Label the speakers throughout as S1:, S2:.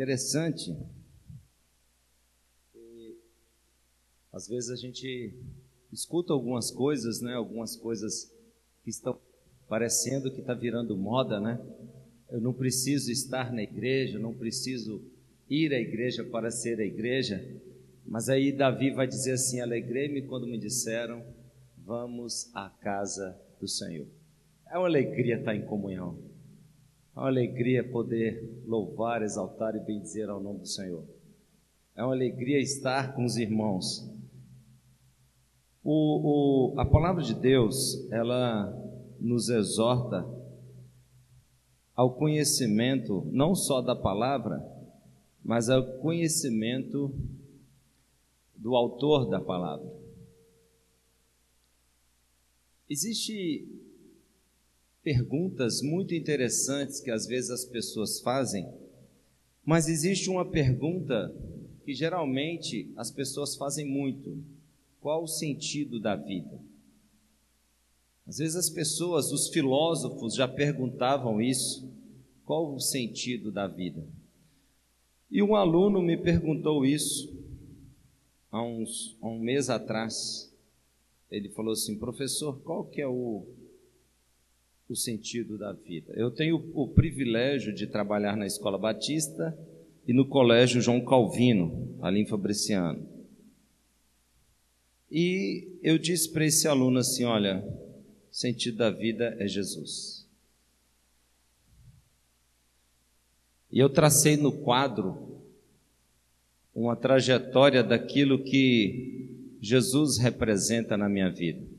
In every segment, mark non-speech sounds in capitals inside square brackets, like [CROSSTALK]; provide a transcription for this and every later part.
S1: Interessante. Às vezes a gente escuta algumas coisas, né? Algumas coisas que estão parecendo que está virando moda, né? Eu não preciso estar na igreja, não preciso ir à igreja para ser a igreja. Mas aí Davi vai dizer assim: Alegrei-me quando me disseram, vamos à casa do Senhor. É uma alegria estar em comunhão. É uma alegria poder louvar, exaltar e bendizer ao nome do Senhor. É uma alegria estar com os irmãos. O, o, a palavra de Deus, ela nos exorta ao conhecimento não só da palavra, mas ao conhecimento do autor da palavra. Existe perguntas muito interessantes que às vezes as pessoas fazem, mas existe uma pergunta que geralmente as pessoas fazem muito: qual o sentido da vida? Às vezes as pessoas, os filósofos já perguntavam isso: qual o sentido da vida? E um aluno me perguntou isso há, uns, há um mês atrás. Ele falou assim, professor, qual que é o, o sentido da vida? Eu tenho o privilégio de trabalhar na Escola Batista e no Colégio João Calvino, ali em Fabriciano. E eu disse para esse aluno assim: olha, o sentido da vida é Jesus. E eu tracei no quadro uma trajetória daquilo que Jesus representa na minha vida.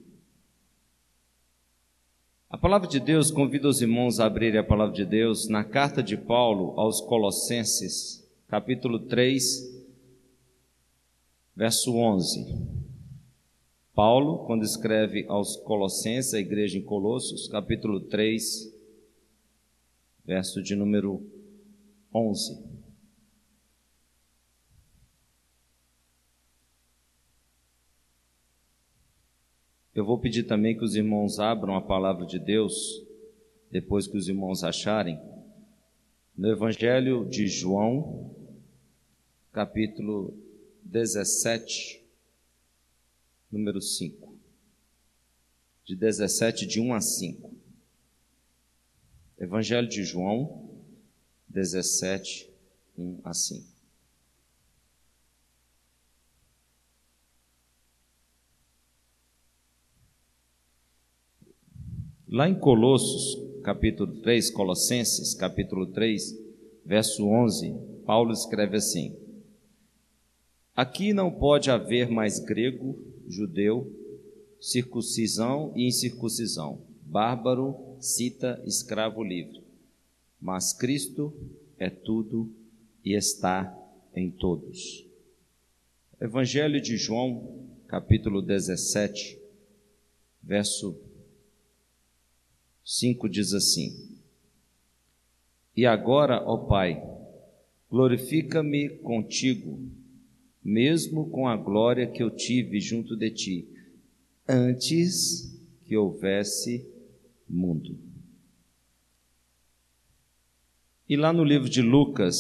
S1: A palavra de Deus convida os irmãos a abrirem a palavra de Deus na carta de Paulo aos Colossenses, capítulo 3, verso 11. Paulo, quando escreve aos Colossenses, a igreja em Colossos, capítulo 3, verso de número 11. Eu vou pedir também que os irmãos abram a palavra de Deus, depois que os irmãos acharem, no Evangelho de João, capítulo 17, número 5. De 17, de 1 a 5. Evangelho de João, 17, 1 a 5. Lá em Colossos, capítulo 3, Colossenses, capítulo 3, verso 11, Paulo escreve assim: Aqui não pode haver mais grego, judeu, circuncisão e incircuncisão, bárbaro, cita, escravo livre. Mas Cristo é tudo e está em todos. Evangelho de João, capítulo 17, verso 5 diz assim: E agora, ó Pai, glorifica-me contigo, mesmo com a glória que eu tive junto de ti, antes que houvesse mundo. E lá no livro de Lucas,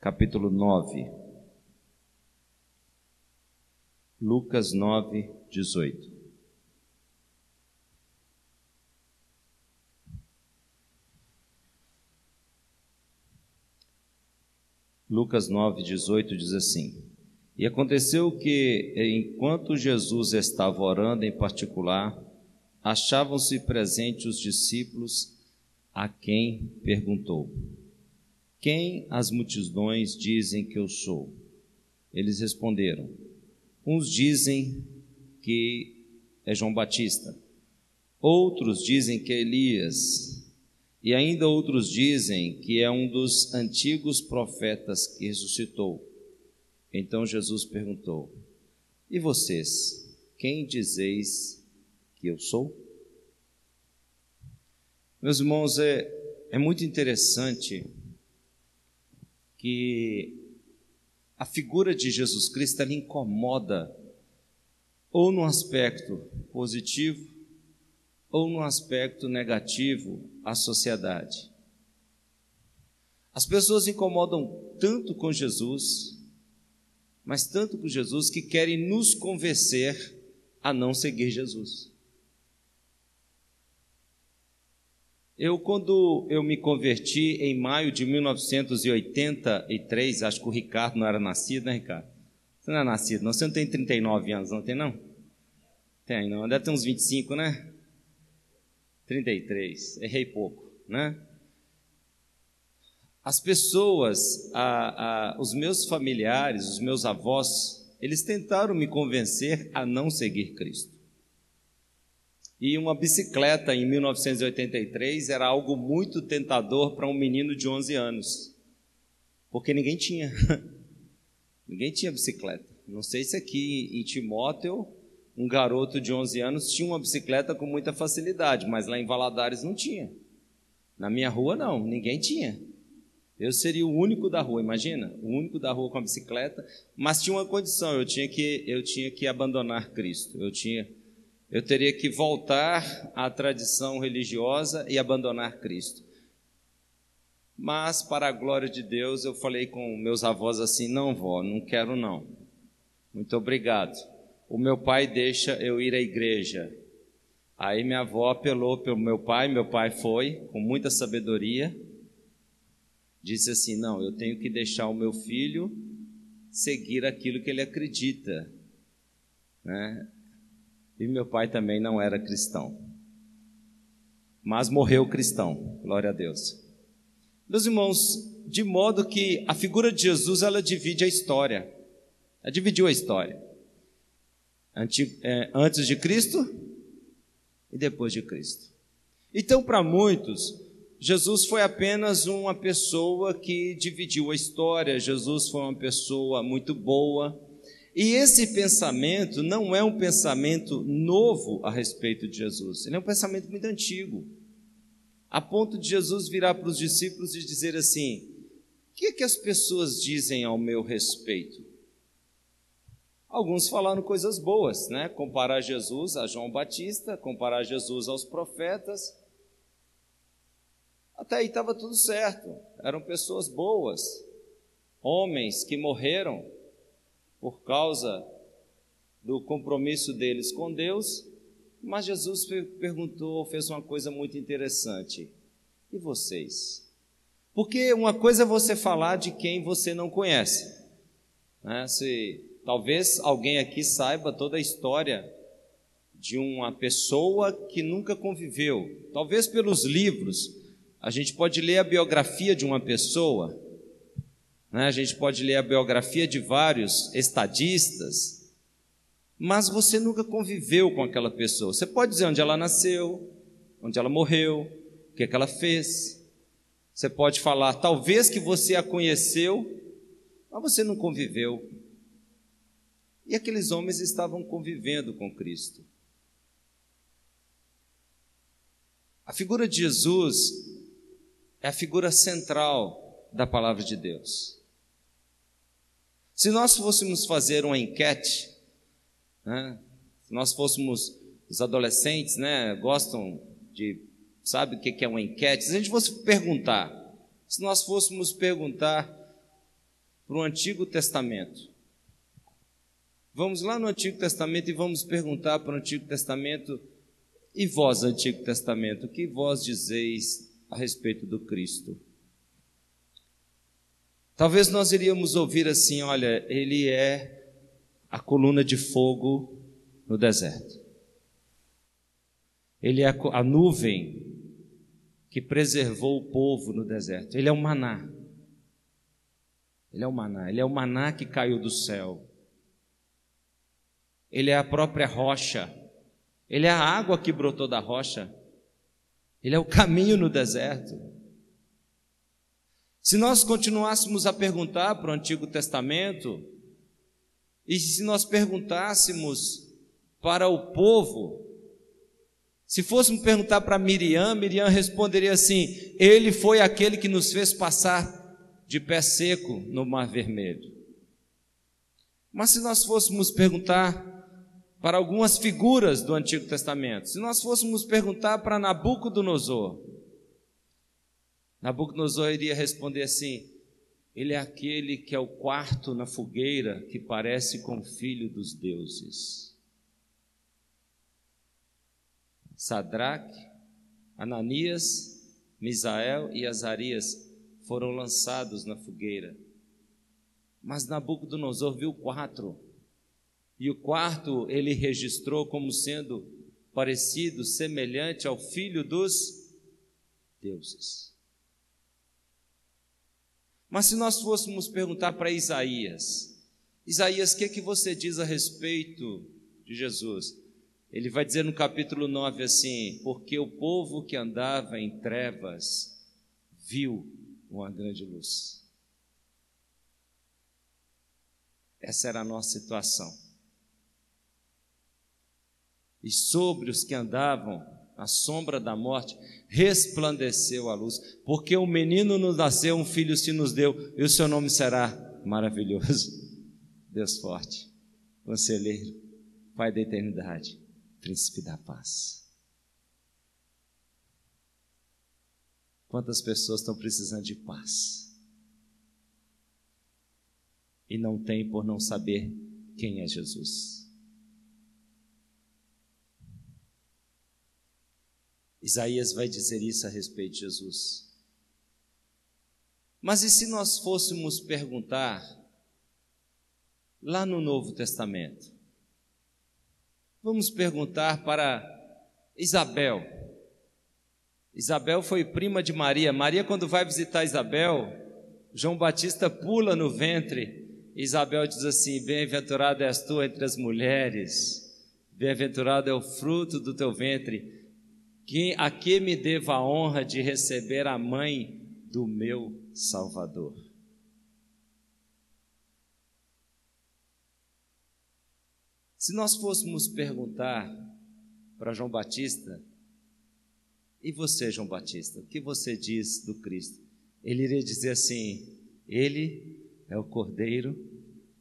S1: capítulo 9, Lucas 9, 18. Lucas 9, 18 diz assim: E aconteceu que, enquanto Jesus estava orando em particular, achavam-se presentes os discípulos, a quem perguntou: Quem as multidões dizem que eu sou? Eles responderam: Uns dizem que é João Batista, outros dizem que é Elias e ainda outros dizem que é um dos antigos profetas que ressuscitou. Então Jesus perguntou: E vocês, quem dizeis que eu sou? Meus irmãos, é, é muito interessante que a figura de Jesus Cristo ela incomoda ou no aspecto positivo ou no aspecto negativo à sociedade. As pessoas incomodam tanto com Jesus, mas tanto com Jesus que querem nos convencer a não seguir Jesus. Eu, quando eu me converti em maio de 1983, acho que o Ricardo não era nascido, né, Ricardo? Você não é nascido, não? Você não tem 39 anos, não tem, não? Tem, não. Deve ter uns 25, né? 33. Errei pouco, né? As pessoas, a, a, os meus familiares, os meus avós, eles tentaram me convencer a não seguir Cristo. E uma bicicleta em 1983 era algo muito tentador para um menino de 11 anos, porque ninguém tinha. [LAUGHS] ninguém tinha bicicleta. Não sei se aqui em Timóteo, um garoto de 11 anos tinha uma bicicleta com muita facilidade, mas lá em Valadares não tinha. Na minha rua, não, ninguém tinha. Eu seria o único da rua, imagina? O único da rua com a bicicleta, mas tinha uma condição, eu tinha que, eu tinha que abandonar Cristo. Eu tinha eu teria que voltar à tradição religiosa e abandonar Cristo. Mas, para a glória de Deus, eu falei com meus avós assim: não, vó, não quero não. Muito obrigado. O meu pai deixa eu ir à igreja. Aí minha avó apelou pelo meu pai, meu pai foi, com muita sabedoria, disse assim: não, eu tenho que deixar o meu filho seguir aquilo que ele acredita. Né? E meu pai também não era cristão. Mas morreu cristão, glória a Deus. Meus irmãos, de modo que a figura de Jesus ela divide a história. Ela dividiu a história. É, antes de Cristo e depois de Cristo. Então, para muitos, Jesus foi apenas uma pessoa que dividiu a história, Jesus foi uma pessoa muito boa, e esse pensamento não é um pensamento novo a respeito de Jesus, ele é um pensamento muito antigo. A ponto de Jesus virar para os discípulos e dizer assim: O que, é que as pessoas dizem ao meu respeito? Alguns falaram coisas boas, né? Comparar Jesus a João Batista, comparar Jesus aos profetas. Até aí estava tudo certo. Eram pessoas boas, homens que morreram por causa do compromisso deles com Deus, mas Jesus perguntou, fez uma coisa muito interessante. E vocês? Porque uma coisa é você falar de quem você não conhece. Né? Se talvez alguém aqui saiba toda a história de uma pessoa que nunca conviveu. Talvez pelos livros, a gente pode ler a biografia de uma pessoa né? A gente pode ler a biografia de vários estadistas, mas você nunca conviveu com aquela pessoa. Você pode dizer onde ela nasceu, onde ela morreu, o que, é que ela fez. Você pode falar, talvez que você a conheceu, mas você não conviveu. E aqueles homens estavam convivendo com Cristo. A figura de Jesus é a figura central da palavra de Deus. Se nós fôssemos fazer uma enquete, né, se nós fôssemos, os adolescentes né, gostam de, sabe o que é uma enquete? Se a gente fosse perguntar, se nós fôssemos perguntar para o Antigo Testamento, vamos lá no Antigo Testamento e vamos perguntar para o Antigo Testamento, e vós, Antigo Testamento, o que vós dizeis a respeito do Cristo? Talvez nós iríamos ouvir assim: olha, ele é a coluna de fogo no deserto. Ele é a nuvem que preservou o povo no deserto. Ele é o maná. Ele é o maná. Ele é o maná que caiu do céu. Ele é a própria rocha. Ele é a água que brotou da rocha. Ele é o caminho no deserto. Se nós continuássemos a perguntar para o Antigo Testamento, e se nós perguntássemos para o povo, se fôssemos perguntar para Miriam, Miriam responderia assim: Ele foi aquele que nos fez passar de pé seco no Mar Vermelho. Mas se nós fôssemos perguntar para algumas figuras do Antigo Testamento, se nós fôssemos perguntar para Nabucodonosor, Nabucodonosor iria responder assim: Ele é aquele que é o quarto na fogueira que parece com o filho dos deuses. Sadraque, Ananias, Misael e Azarias foram lançados na fogueira. Mas Nabucodonosor viu quatro. E o quarto ele registrou como sendo parecido, semelhante ao filho dos deuses. Mas se nós fôssemos perguntar para Isaías, Isaías, o que, é que você diz a respeito de Jesus? Ele vai dizer no capítulo 9 assim: Porque o povo que andava em trevas viu uma grande luz. Essa era a nossa situação. E sobre os que andavam à sombra da morte, resplandeceu a luz, porque o menino nos nasceu, um filho se nos deu, e o seu nome será maravilhoso. [LAUGHS] Deus forte, conselheiro, Pai da eternidade, príncipe da paz. Quantas pessoas estão precisando de paz e não têm por não saber quem é Jesus? Isaías vai dizer isso a respeito de Jesus. Mas e se nós fôssemos perguntar lá no Novo Testamento? Vamos perguntar para Isabel. Isabel foi prima de Maria. Maria, quando vai visitar Isabel, João Batista pula no ventre. Isabel diz assim: Bem-aventurada és tu entre as mulheres, bem-aventurado é o fruto do teu ventre a que me devo a honra de receber a mãe do meu Salvador. Se nós fôssemos perguntar para João Batista, e você, João Batista, o que você diz do Cristo? Ele iria dizer assim: Ele é o Cordeiro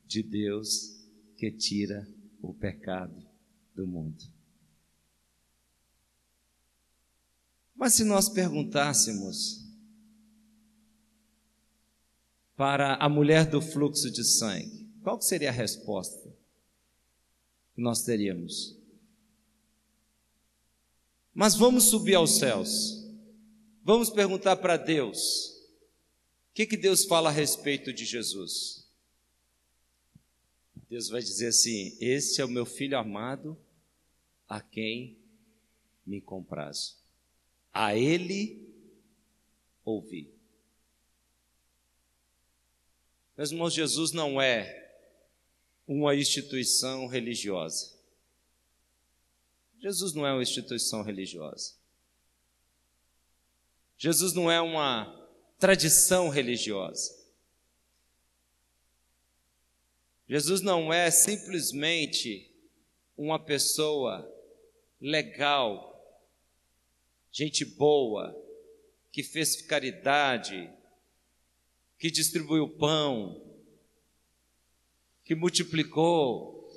S1: de Deus que tira o pecado do mundo. Mas se nós perguntássemos para a mulher do fluxo de sangue, qual seria a resposta que nós teríamos? Mas vamos subir aos céus. Vamos perguntar para Deus. O que, que Deus fala a respeito de Jesus? Deus vai dizer assim: Este é o meu filho amado, a quem me comprazo a ele ouvir. Meus irmãos, Jesus não é uma instituição religiosa. Jesus não é uma instituição religiosa. Jesus não é uma tradição religiosa. Jesus não é simplesmente uma pessoa legal gente boa, que fez caridade, que distribuiu pão, que multiplicou.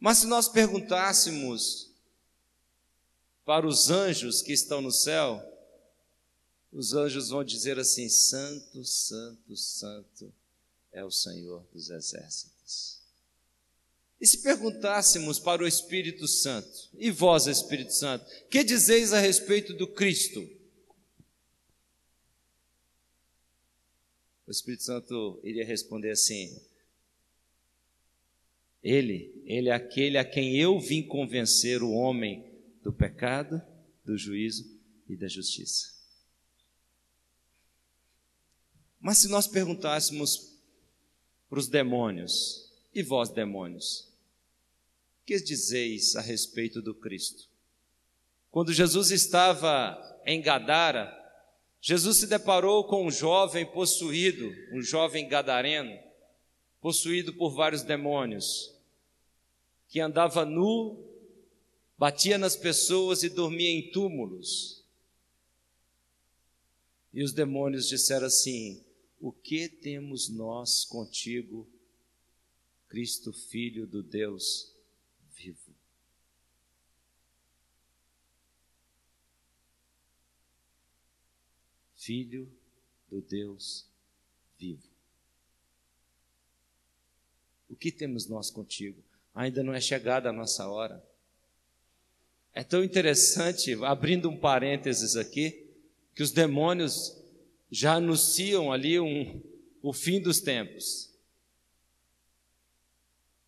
S1: Mas se nós perguntássemos para os anjos que estão no céu, os anjos vão dizer assim: Santo, Santo, Santo é o Senhor dos exércitos. E se perguntássemos para o Espírito Santo, e vós, Espírito Santo, que dizeis a respeito do Cristo? O Espírito Santo iria responder assim: Ele, ele é aquele a quem eu vim convencer o homem do pecado, do juízo e da justiça. Mas se nós perguntássemos para os demônios, e vós, demônios, que dizeis a respeito do Cristo? Quando Jesus estava em Gadara, Jesus se deparou com um jovem possuído, um jovem gadareno, possuído por vários demônios, que andava nu, batia nas pessoas e dormia em túmulos. E os demônios disseram assim: O que temos nós contigo, Cristo, Filho do Deus vivo. Filho do Deus vivo. O que temos nós contigo? Ainda não é chegada a nossa hora. É tão interessante, abrindo um parênteses aqui, que os demônios já anunciam ali um, o fim dos tempos.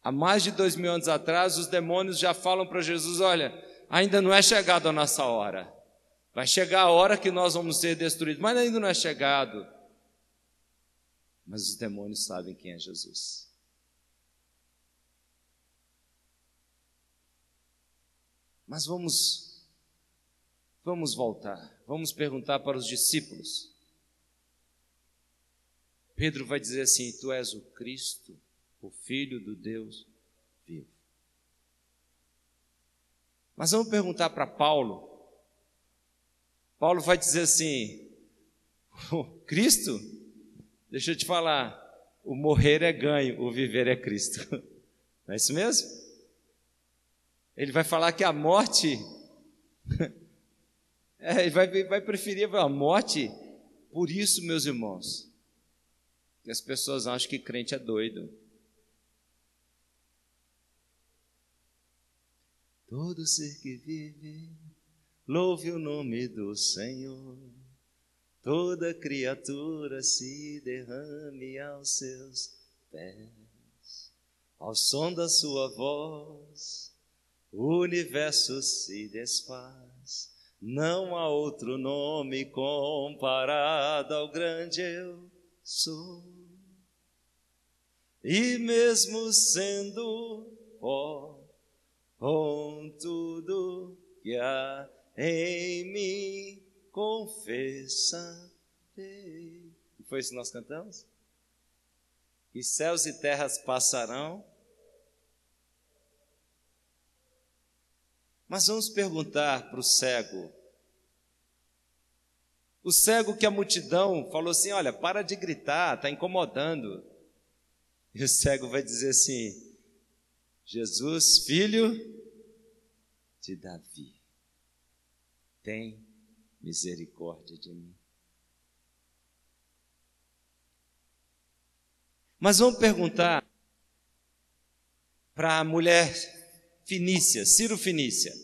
S1: Há mais de dois mil anos atrás, os demônios já falam para Jesus: olha, ainda não é chegada a nossa hora. Vai chegar a hora que nós vamos ser destruídos, mas ainda não é chegado. Mas os demônios sabem quem é Jesus. Mas vamos vamos voltar. Vamos perguntar para os discípulos. Pedro vai dizer assim: Tu és o Cristo, o Filho do Deus vivo. Mas vamos perguntar para Paulo. Paulo vai dizer assim: Cristo, deixa eu te falar, o morrer é ganho, o viver é Cristo. [LAUGHS] Não é isso mesmo? Ele vai falar que a morte, [LAUGHS] é, ele vai, vai preferir a morte. Por isso, meus irmãos, que as pessoas acham que crente é doido. Todo ser que vive, louve o nome do Senhor. Toda criatura se derrame aos seus pés. Ao som da sua voz, o universo se desfaz. Não há outro nome comparado ao grande eu sou. E mesmo sendo pó, com tudo que há em mim, confessarei. E foi isso que nós cantamos? E céus e terras passarão. Mas vamos perguntar para o cego, o cego que a multidão falou assim: Olha, para de gritar, está incomodando. E o cego vai dizer assim: Jesus, filho de Davi, tem misericórdia de mim. Mas vamos perguntar para a mulher Finícia, Ciro Finícia.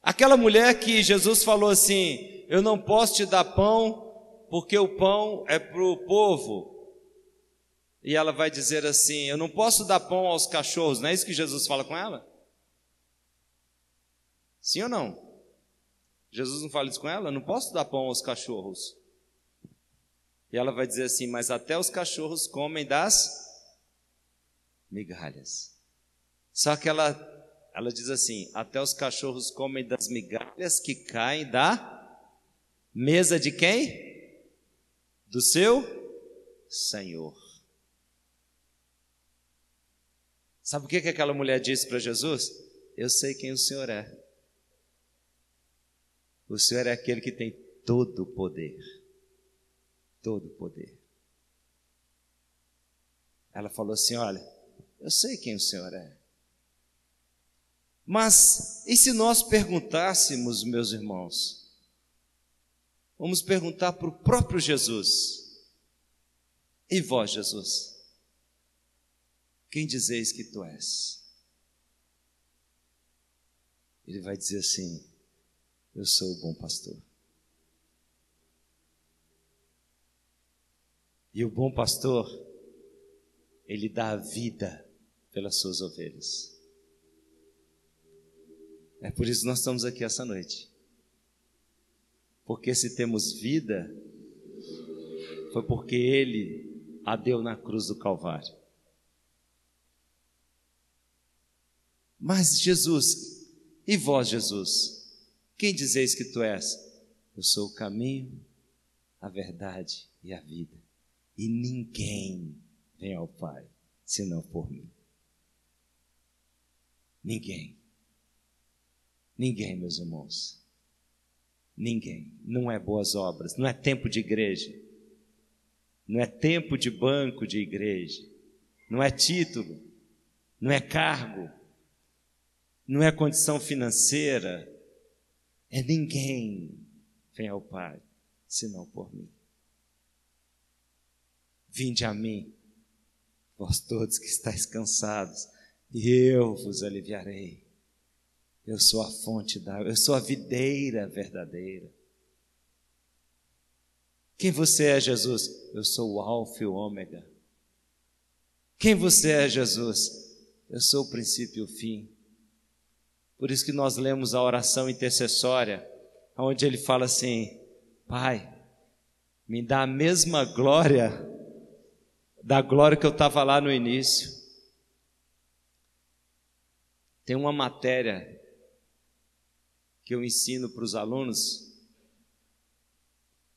S1: Aquela mulher que Jesus falou assim: eu não posso te dar pão, porque o pão é para o povo. E ela vai dizer assim: Eu não posso dar pão aos cachorros. Não é isso que Jesus fala com ela? Sim ou não? Jesus não fala isso com ela? Eu não posso dar pão aos cachorros. E ela vai dizer assim: Mas até os cachorros comem das migalhas. Só que ela, ela diz assim: Até os cachorros comem das migalhas que caem da Mesa de quem? Do seu Senhor. Sabe o que, que aquela mulher disse para Jesus? Eu sei quem o Senhor é. O Senhor é aquele que tem todo o poder. Todo o poder. Ela falou assim: Olha, eu sei quem o Senhor é. Mas e se nós perguntássemos, meus irmãos, Vamos perguntar para o próprio Jesus. E vós, Jesus? Quem dizeis que tu és? Ele vai dizer assim: Eu sou o bom pastor. E o bom pastor, ele dá a vida pelas suas ovelhas. É por isso que nós estamos aqui essa noite. Porque se temos vida, foi porque Ele a deu na cruz do Calvário. Mas Jesus, e vós, Jesus, quem dizeis que tu és? Eu sou o caminho, a verdade e a vida. E ninguém vem ao Pai senão por mim. Ninguém. Ninguém, meus irmãos. Ninguém. Não é boas obras, não é tempo de igreja, não é tempo de banco de igreja, não é título, não é cargo, não é condição financeira, é ninguém vem ao Pai senão por mim. Vinde a mim, vós todos que estáis cansados, e eu vos aliviarei. Eu sou a fonte da eu sou a videira verdadeira. Quem você é, Jesus? Eu sou o Alfa e o Ômega. Quem você é, Jesus? Eu sou o princípio e o fim. Por isso que nós lemos a oração intercessória, onde ele fala assim: Pai, me dá a mesma glória da glória que eu estava lá no início. Tem uma matéria que eu ensino para os alunos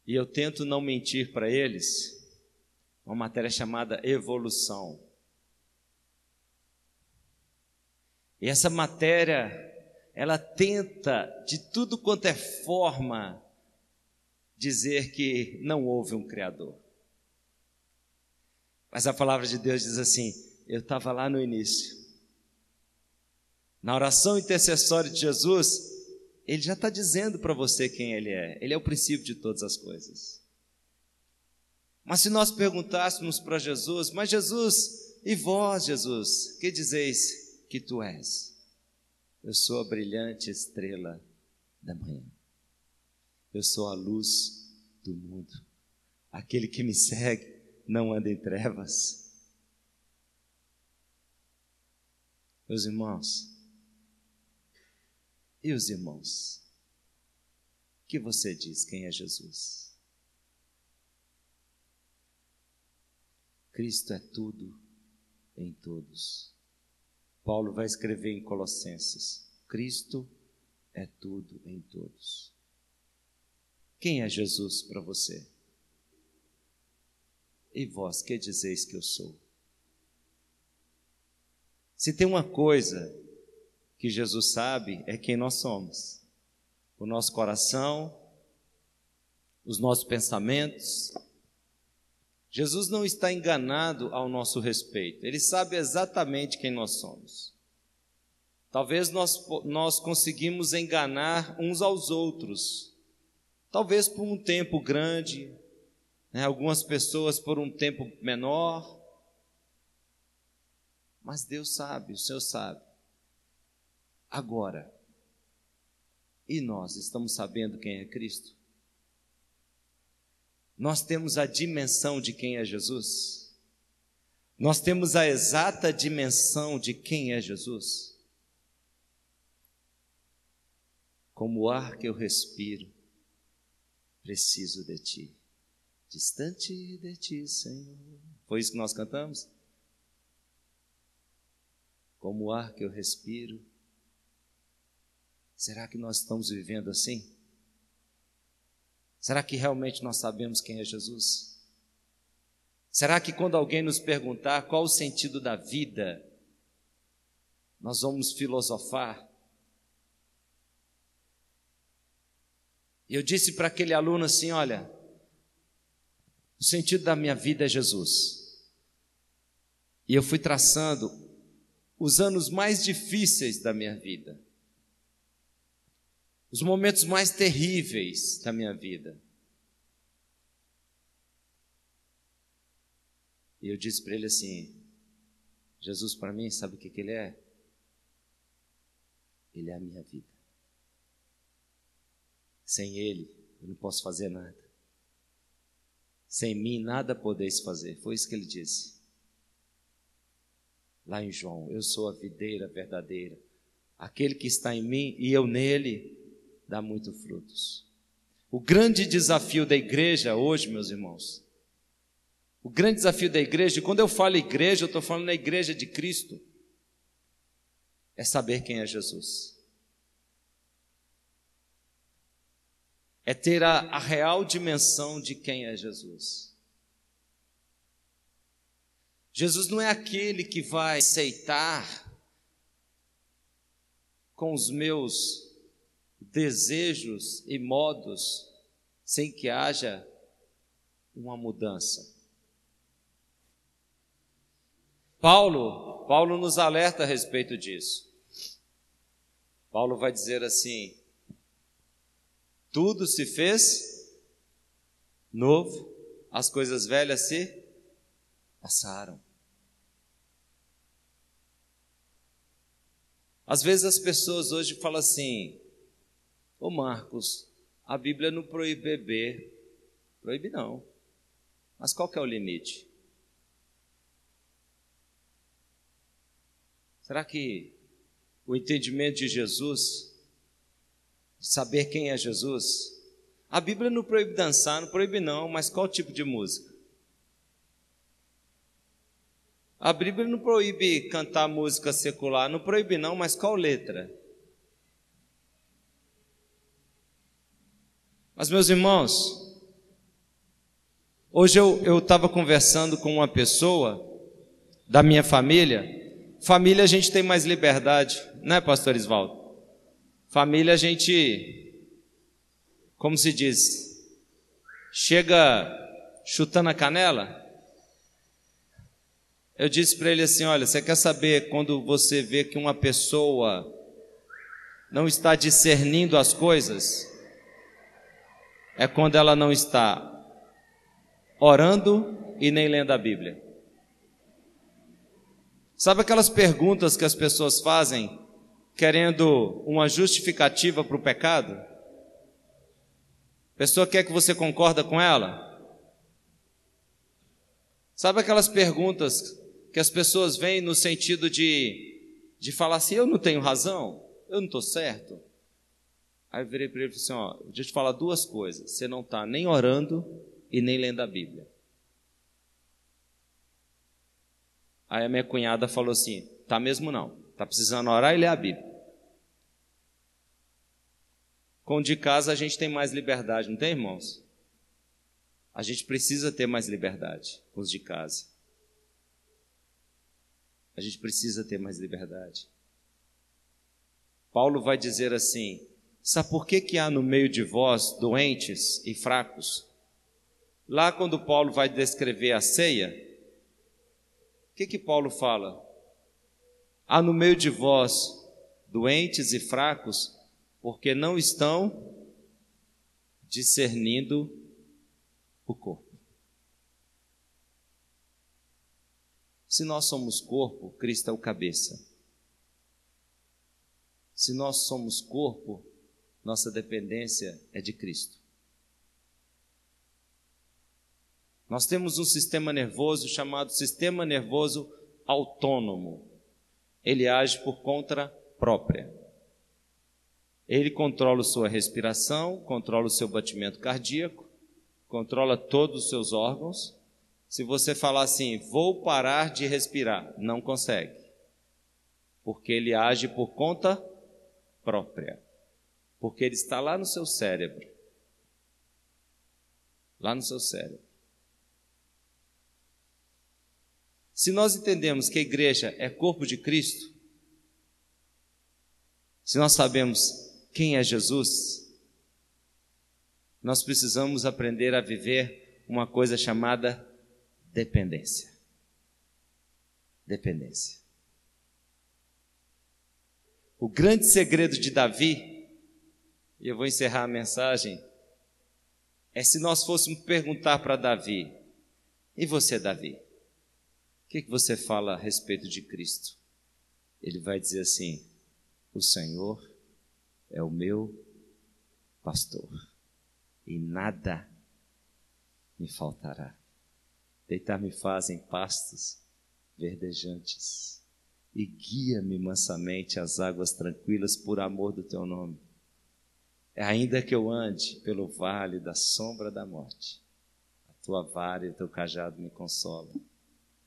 S1: e eu tento não mentir para eles, uma matéria chamada evolução. E essa matéria, ela tenta de tudo quanto é forma dizer que não houve um Criador. Mas a palavra de Deus diz assim: eu estava lá no início. Na oração intercessória de Jesus, ele já está dizendo para você quem ele é. Ele é o princípio de todas as coisas. Mas se nós perguntássemos para Jesus, mas Jesus, e vós, Jesus, que dizeis que tu és? Eu sou a brilhante estrela da manhã. Eu sou a luz do mundo. Aquele que me segue não anda em trevas. Meus irmãos, e os irmãos? O que você diz quem é Jesus? Cristo é tudo em todos. Paulo vai escrever em Colossenses: Cristo é tudo em todos. Quem é Jesus para você? E vós, que dizeis que eu sou? Se tem uma coisa que Jesus sabe, é quem nós somos. O nosso coração, os nossos pensamentos. Jesus não está enganado ao nosso respeito, ele sabe exatamente quem nós somos. Talvez nós, nós conseguimos enganar uns aos outros Talvez por um tempo grande, né, algumas pessoas por um tempo menor. Mas Deus sabe, o Senhor sabe. Agora, e nós estamos sabendo quem é Cristo? Nós temos a dimensão de quem é Jesus? Nós temos a exata dimensão de quem é Jesus? Como o ar que eu respiro, preciso de ti. Distante de ti, Senhor. Foi isso que nós cantamos? Como o ar que eu respiro. Será que nós estamos vivendo assim? Será que realmente nós sabemos quem é Jesus? Será que quando alguém nos perguntar qual o sentido da vida, nós vamos filosofar? Eu disse para aquele aluno assim: olha, o sentido da minha vida é Jesus. E eu fui traçando os anos mais difíceis da minha vida, os momentos mais terríveis da minha vida. E eu disse para ele assim: Jesus, para mim, sabe o que, que ele é? Ele é a minha vida. Sem Ele, eu não posso fazer nada. Sem mim, nada podeis fazer. Foi isso que ele disse. Lá em João, eu sou a videira verdadeira. Aquele que está em mim e eu nele, dá muito frutos. O grande desafio da igreja hoje, meus irmãos, o grande desafio da igreja, e quando eu falo igreja, eu estou falando na igreja de Cristo, é saber quem é Jesus. é ter a, a real dimensão de quem é Jesus. Jesus não é aquele que vai aceitar com os meus desejos e modos sem que haja uma mudança. Paulo, Paulo nos alerta a respeito disso. Paulo vai dizer assim: tudo se fez novo, as coisas velhas se passaram. Às vezes as pessoas hoje falam assim: Ô Marcos, a Bíblia não proíbe beber. Proíbe não. Mas qual que é o limite? Será que o entendimento de Jesus, saber quem é Jesus, a Bíblia não proíbe dançar, não proíbe não, mas qual tipo de música? A Bíblia não proíbe cantar música secular, não proíbe não, mas qual letra? Mas meus irmãos, hoje eu estava conversando com uma pessoa da minha família, família a gente tem mais liberdade, né pastor Isvaldo? Família a gente como se diz, chega chutando a canela. Eu disse para ele assim: Olha, você quer saber quando você vê que uma pessoa não está discernindo as coisas? É quando ela não está orando e nem lendo a Bíblia. Sabe aquelas perguntas que as pessoas fazem querendo uma justificativa para o pecado? pessoa quer que você concorda com ela? Sabe aquelas perguntas que as pessoas vêm no sentido de, de falar assim, eu não tenho razão, eu não estou certo? Aí eu virei para ele e falei assim, ó, deixa eu te falar duas coisas, você não está nem orando e nem lendo a Bíblia. Aí a minha cunhada falou assim, tá mesmo não, tá precisando orar e ler a Bíblia. Com de casa a gente tem mais liberdade, não tem, irmãos? A gente precisa ter mais liberdade com os de casa. A gente precisa ter mais liberdade. Paulo vai dizer assim: sabe por que, que há no meio de vós doentes e fracos? Lá, quando Paulo vai descrever a ceia, o que, que Paulo fala? Há no meio de vós doentes e fracos porque não estão discernindo o corpo. Se nós somos corpo, Cristo é o cabeça. Se nós somos corpo, nossa dependência é de Cristo. Nós temos um sistema nervoso chamado sistema nervoso autônomo. Ele age por conta própria. Ele controla sua respiração, controla o seu batimento cardíaco, controla todos os seus órgãos. Se você falar assim, vou parar de respirar, não consegue, porque ele age por conta própria, porque ele está lá no seu cérebro. Lá no seu cérebro. Se nós entendemos que a igreja é corpo de Cristo, se nós sabemos quem é Jesus, nós precisamos aprender a viver uma coisa chamada dependência. Dependência. O grande segredo de Davi, e eu vou encerrar a mensagem, é se nós fôssemos perguntar para Davi: E você, Davi? O que, que você fala a respeito de Cristo? Ele vai dizer assim: O Senhor é o meu pastor, e nada me faltará. Deitar-me faz em pastos verdejantes, e guia-me mansamente às águas tranquilas por amor do teu nome. Ainda que eu ande pelo vale da sombra da morte, a tua vara e o teu cajado me consolam.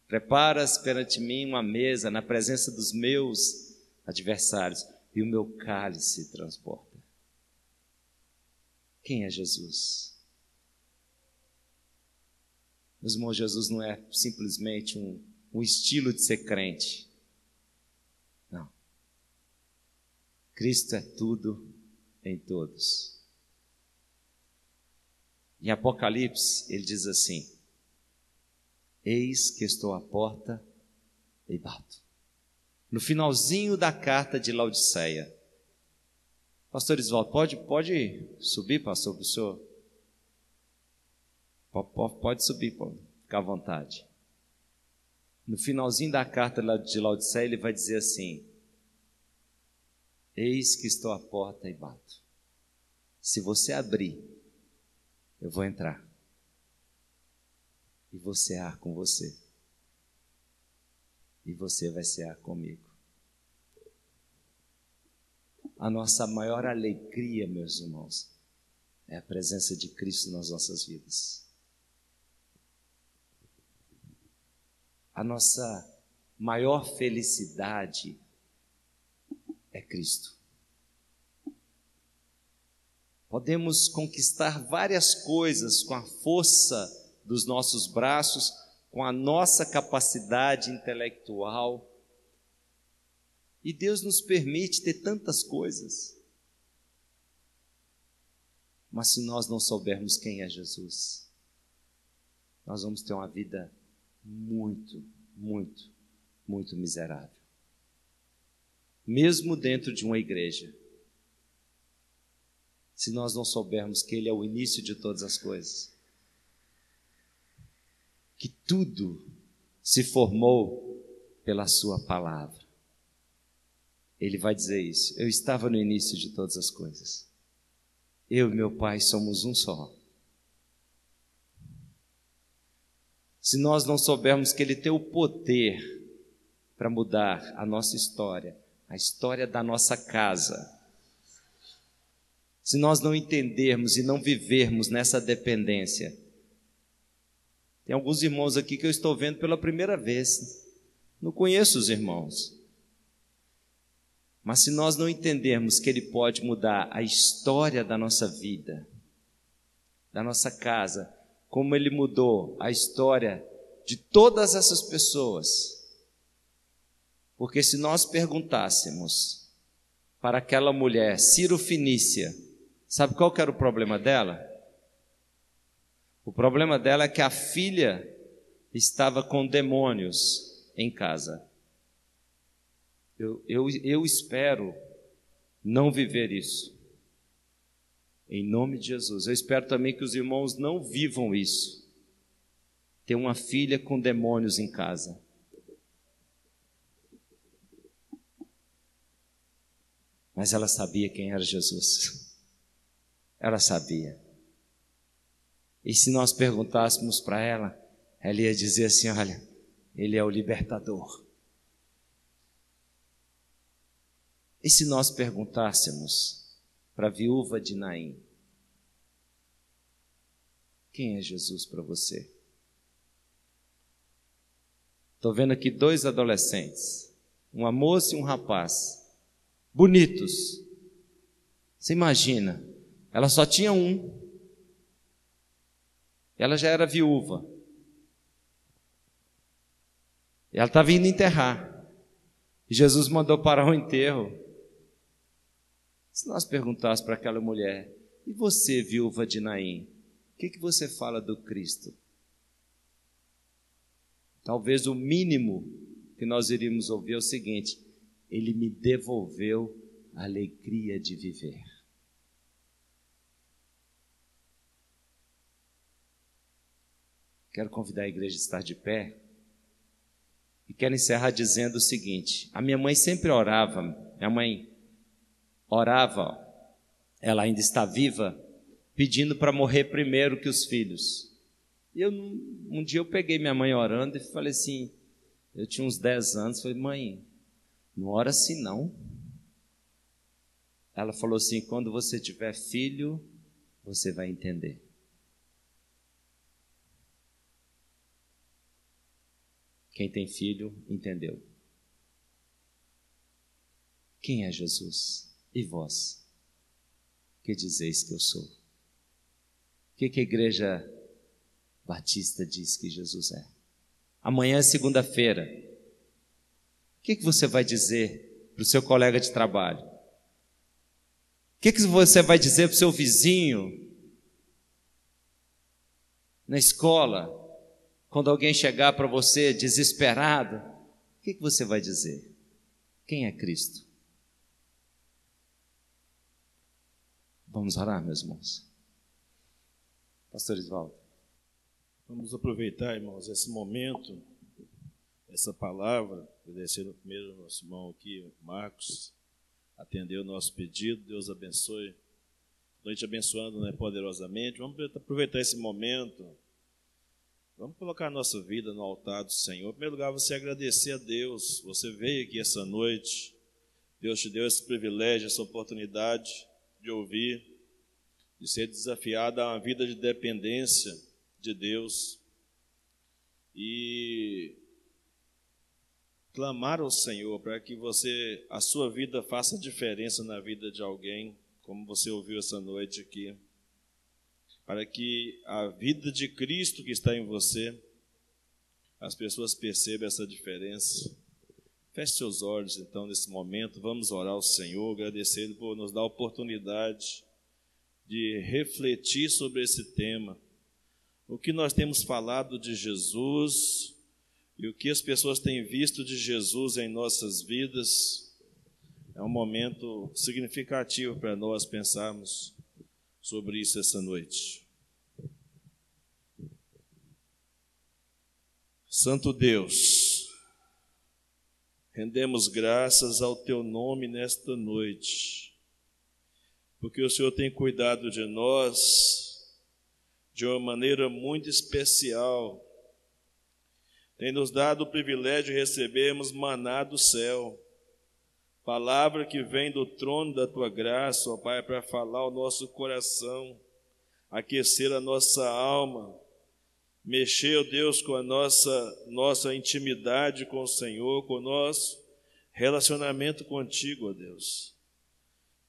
S1: Preparas perante mim uma mesa na presença dos meus adversários e o meu cálice transporta. Quem é Jesus? Meus irmãos, Jesus não é simplesmente um, um estilo de ser crente. Não. Cristo é tudo em todos. Em Apocalipse, ele diz assim: Eis que estou à porta e bato no finalzinho da carta de Laodiceia. Pastor Isvaldo, pode, pode subir, pastor, o senhor? Pode subir, pode ficar à vontade. No finalzinho da carta de Laodiceia, ele vai dizer assim: Eis que estou à porta e bato. Se você abrir, eu vou entrar. E vou cear com você. E você vai cear comigo. A nossa maior alegria, meus irmãos, é a presença de Cristo nas nossas vidas. A nossa maior felicidade é Cristo. Podemos conquistar várias coisas com a força dos nossos braços, com a nossa capacidade intelectual. E Deus nos permite ter tantas coisas. Mas se nós não soubermos quem é Jesus, nós vamos ter uma vida muito, muito, muito miserável mesmo dentro de uma igreja, se nós não soubermos que Ele é o início de todas as coisas, que tudo se formou pela Sua palavra. Ele vai dizer isso. Eu estava no início de todas as coisas. Eu e meu Pai somos um só. Se nós não soubermos que Ele tem o poder para mudar a nossa história, a história da nossa casa. Se nós não entendermos e não vivermos nessa dependência, tem alguns irmãos aqui que eu estou vendo pela primeira vez, não conheço os irmãos. Mas se nós não entendermos que Ele pode mudar a história da nossa vida, da nossa casa, como Ele mudou a história de todas essas pessoas, porque se nós perguntássemos para aquela mulher, Ciro Finícia, sabe qual era o problema dela? O problema dela é que a filha estava com demônios em casa. Eu, eu, eu espero não viver isso. Em nome de Jesus. Eu espero também que os irmãos não vivam isso. Ter uma filha com demônios em casa. Mas ela sabia quem era Jesus. Ela sabia. E se nós perguntássemos para ela, ela ia dizer assim: olha, ele é o libertador. E se nós perguntássemos para a viúva de Naim, quem é Jesus para você? Estou vendo aqui dois adolescentes, uma moça e um rapaz bonitos. Você imagina, ela só tinha um. Ela já era viúva. Ela estava indo enterrar. E Jesus mandou parar o enterro. Se nós perguntássemos para aquela mulher, e você, viúva de Naim, o que, que você fala do Cristo? Talvez o mínimo que nós iríamos ouvir é o seguinte: ele me devolveu a alegria de viver. Quero convidar a igreja a estar de pé e quero encerrar dizendo o seguinte: a minha mãe sempre orava, minha mãe orava, ela ainda está viva, pedindo para morrer primeiro que os filhos. E eu, um dia eu peguei minha mãe orando e falei assim, eu tinha uns 10 anos, falei, mãe, não ora assim não. Ela falou assim: quando você tiver filho, você vai entender. Quem tem filho, entendeu. Quem é Jesus? E vós? Que dizeis que eu sou? O que, que a igreja batista diz que Jesus é? Amanhã é segunda-feira que, que você vai dizer para o seu colega de trabalho? O que, que você vai dizer para o seu vizinho na escola, quando alguém chegar para você desesperado? O que, que você vai dizer? Quem é Cristo? Vamos orar, meus irmãos. Pastor Isvaldo.
S2: Vamos aproveitar, irmãos, esse momento, essa palavra, agradecendo primeiro ao nosso irmão aqui, Marcos, atendeu o nosso pedido, Deus abençoe. Noite abençoando né, poderosamente. Vamos aproveitar esse momento. Vamos colocar a nossa vida no altar do Senhor. Em primeiro lugar, você agradecer a Deus. Você veio aqui essa noite. Deus te deu esse privilégio, essa oportunidade de ouvir, de ser desafiado a uma vida de dependência de Deus e clamar ao Senhor para que você, a sua vida faça diferença na vida de alguém, como você ouviu essa noite aqui, para que a vida de Cristo que está em você, as pessoas percebam essa diferença. Feche seus olhos então nesse momento, vamos orar ao Senhor, agradecendo por nos dar a oportunidade de refletir sobre esse tema o que nós temos falado de Jesus e o que as pessoas têm visto de Jesus em nossas vidas, é um momento significativo para nós pensarmos sobre isso essa noite. Santo Deus, rendemos graças ao Teu nome nesta noite, porque o Senhor tem cuidado de nós de uma maneira muito especial. Tem nos dado o privilégio de recebermos maná do céu, palavra que vem do trono da tua graça, ó Pai, para falar ao nosso coração, aquecer a nossa alma, mexer, ó Deus, com a nossa, nossa intimidade com o Senhor, com o nosso relacionamento contigo, ó Deus.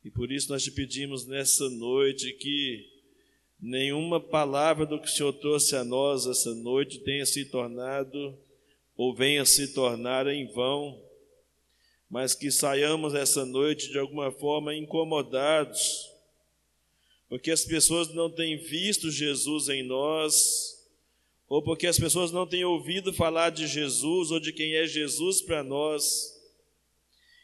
S2: E por isso nós te pedimos nessa noite que nenhuma palavra do que o Senhor trouxe a nós essa noite tenha se tornado ou venha se tornar em vão, mas que saiamos essa noite de alguma forma incomodados, porque as pessoas não têm visto Jesus em nós, ou porque as pessoas não têm ouvido falar de Jesus ou de quem é Jesus para nós,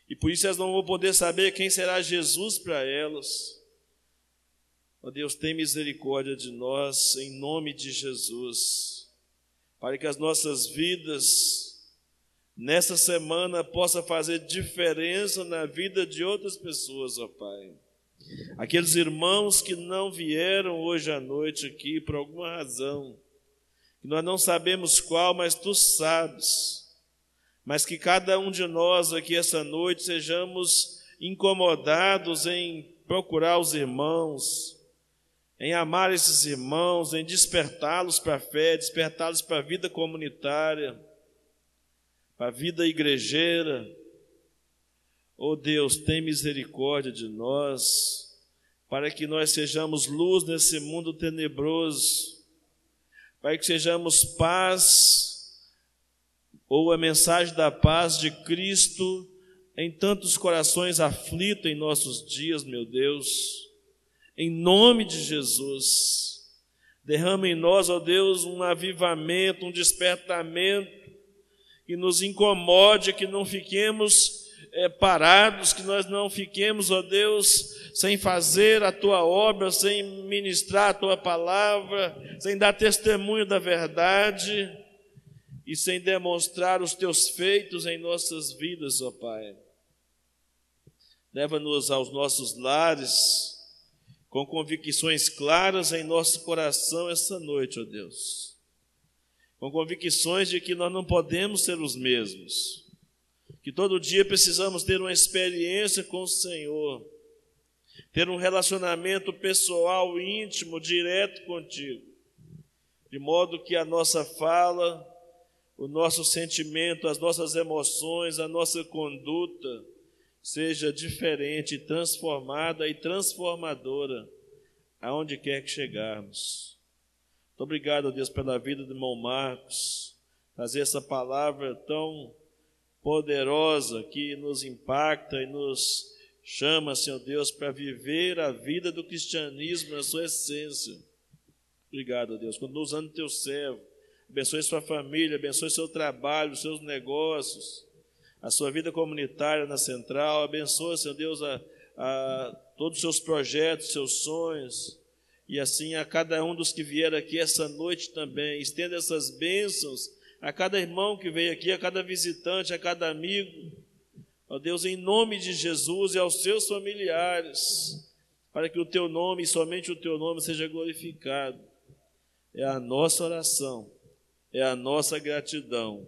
S2: e por isso elas não vão poder saber quem será Jesus para elas. Ó oh Deus, tem misericórdia de nós, em nome de Jesus, para que as nossas vidas, nessa semana, possa fazer diferença na vida de outras pessoas, ó Pai. Aqueles irmãos que não vieram hoje à noite aqui por alguma razão, que nós não sabemos qual, mas Tu sabes, mas que cada um de nós aqui essa noite sejamos incomodados em procurar os irmãos, em amar esses irmãos, em despertá-los para a fé, despertá-los para a vida comunitária, para a vida igrejeira. Oh Deus, tem misericórdia de nós, para que nós sejamos luz nesse mundo tenebroso, para que sejamos paz, ou a mensagem da paz de Cristo em tantos corações aflitos em nossos dias, meu Deus em nome de Jesus. Derrama em nós, ó Deus, um avivamento, um despertamento que nos incomode, que não fiquemos é, parados, que nós não fiquemos, ó Deus, sem fazer a tua obra, sem ministrar a tua palavra, sem dar testemunho da verdade e sem demonstrar os teus feitos em nossas vidas, ó Pai. Leva-nos aos nossos lares com convicções claras em nosso coração essa noite, ó Deus. Com convicções de que nós não podemos ser os mesmos, que todo dia precisamos ter uma experiência com o Senhor, ter um relacionamento pessoal, íntimo, direto contigo, de modo que a nossa fala, o nosso sentimento, as nossas emoções, a nossa conduta, seja diferente, transformada e transformadora, aonde quer que chegarmos. Muito obrigado, Deus, pela vida do irmão Marcos, trazer essa palavra tão poderosa que nos impacta e nos chama, Senhor Deus, para viver a vida do cristianismo na sua essência. Obrigado, Deus. Quando usando teu servo, abençoe sua família, abençoe seu trabalho, seus negócios a sua vida comunitária na central, abençoa, Senhor Deus, a, a todos os seus projetos, seus sonhos, E assim a cada um dos que vieram aqui essa noite também, estenda essas bênçãos a cada irmão que veio aqui, a cada visitante, a cada amigo. Ó Deus, em nome de Jesus e aos seus familiares, para que o teu nome somente o teu nome seja glorificado. É a nossa oração, é a nossa gratidão.